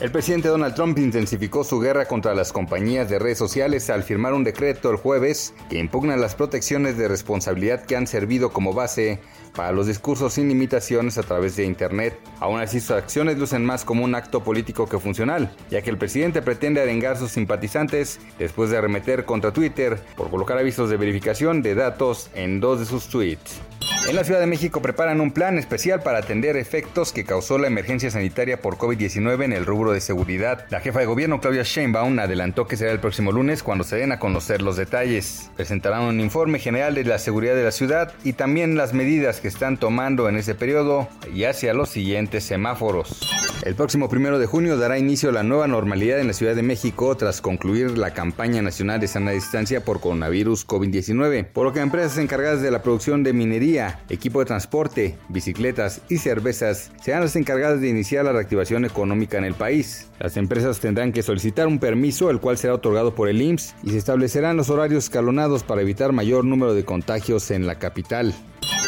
El presidente Donald Trump intensificó su guerra contra las compañías de redes sociales al firmar un decreto el jueves que impugna las protecciones de responsabilidad que han servido como base para los discursos sin limitaciones a través de Internet. Aún así, sus acciones lucen más como un acto político que funcional, ya que el presidente pretende arengar sus simpatizantes después de arremeter contra Twitter por colocar avisos de verificación de datos en dos de sus tweets. En la Ciudad de México preparan un plan especial para atender efectos que causó la emergencia sanitaria por COVID-19 en el rubro de seguridad. La jefa de gobierno Claudia Sheinbaum adelantó que será el próximo lunes cuando se den a conocer los detalles. Presentarán un informe general de la seguridad de la ciudad y también las medidas que están tomando en ese periodo y hacia los siguientes semáforos. El próximo primero de junio dará inicio a la nueva normalidad en la Ciudad de México tras concluir la campaña nacional de sana distancia por coronavirus COVID-19, por lo que empresas encargadas de la producción de minería, equipo de transporte, bicicletas y cervezas serán las encargadas de iniciar la reactivación económica en el país. Las empresas tendrán que solicitar un permiso, el cual será otorgado por el IMSS, y se establecerán los horarios escalonados para evitar mayor número de contagios en la capital.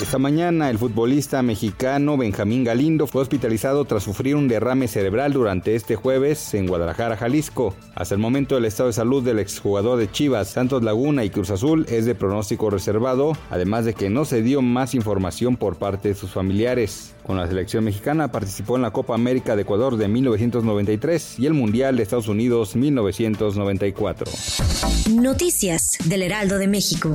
Esta mañana el futbolista mexicano Benjamín Galindo fue hospitalizado tras sufrir un derrame cerebral durante este jueves en Guadalajara, Jalisco. Hasta el momento el estado de salud del exjugador de Chivas, Santos Laguna y Cruz Azul es de pronóstico reservado, además de que no se dio más información por parte de sus familiares. Con la selección mexicana participó en la Copa América de Ecuador de 1993 y el Mundial de Estados Unidos 1994. Noticias del Heraldo de México.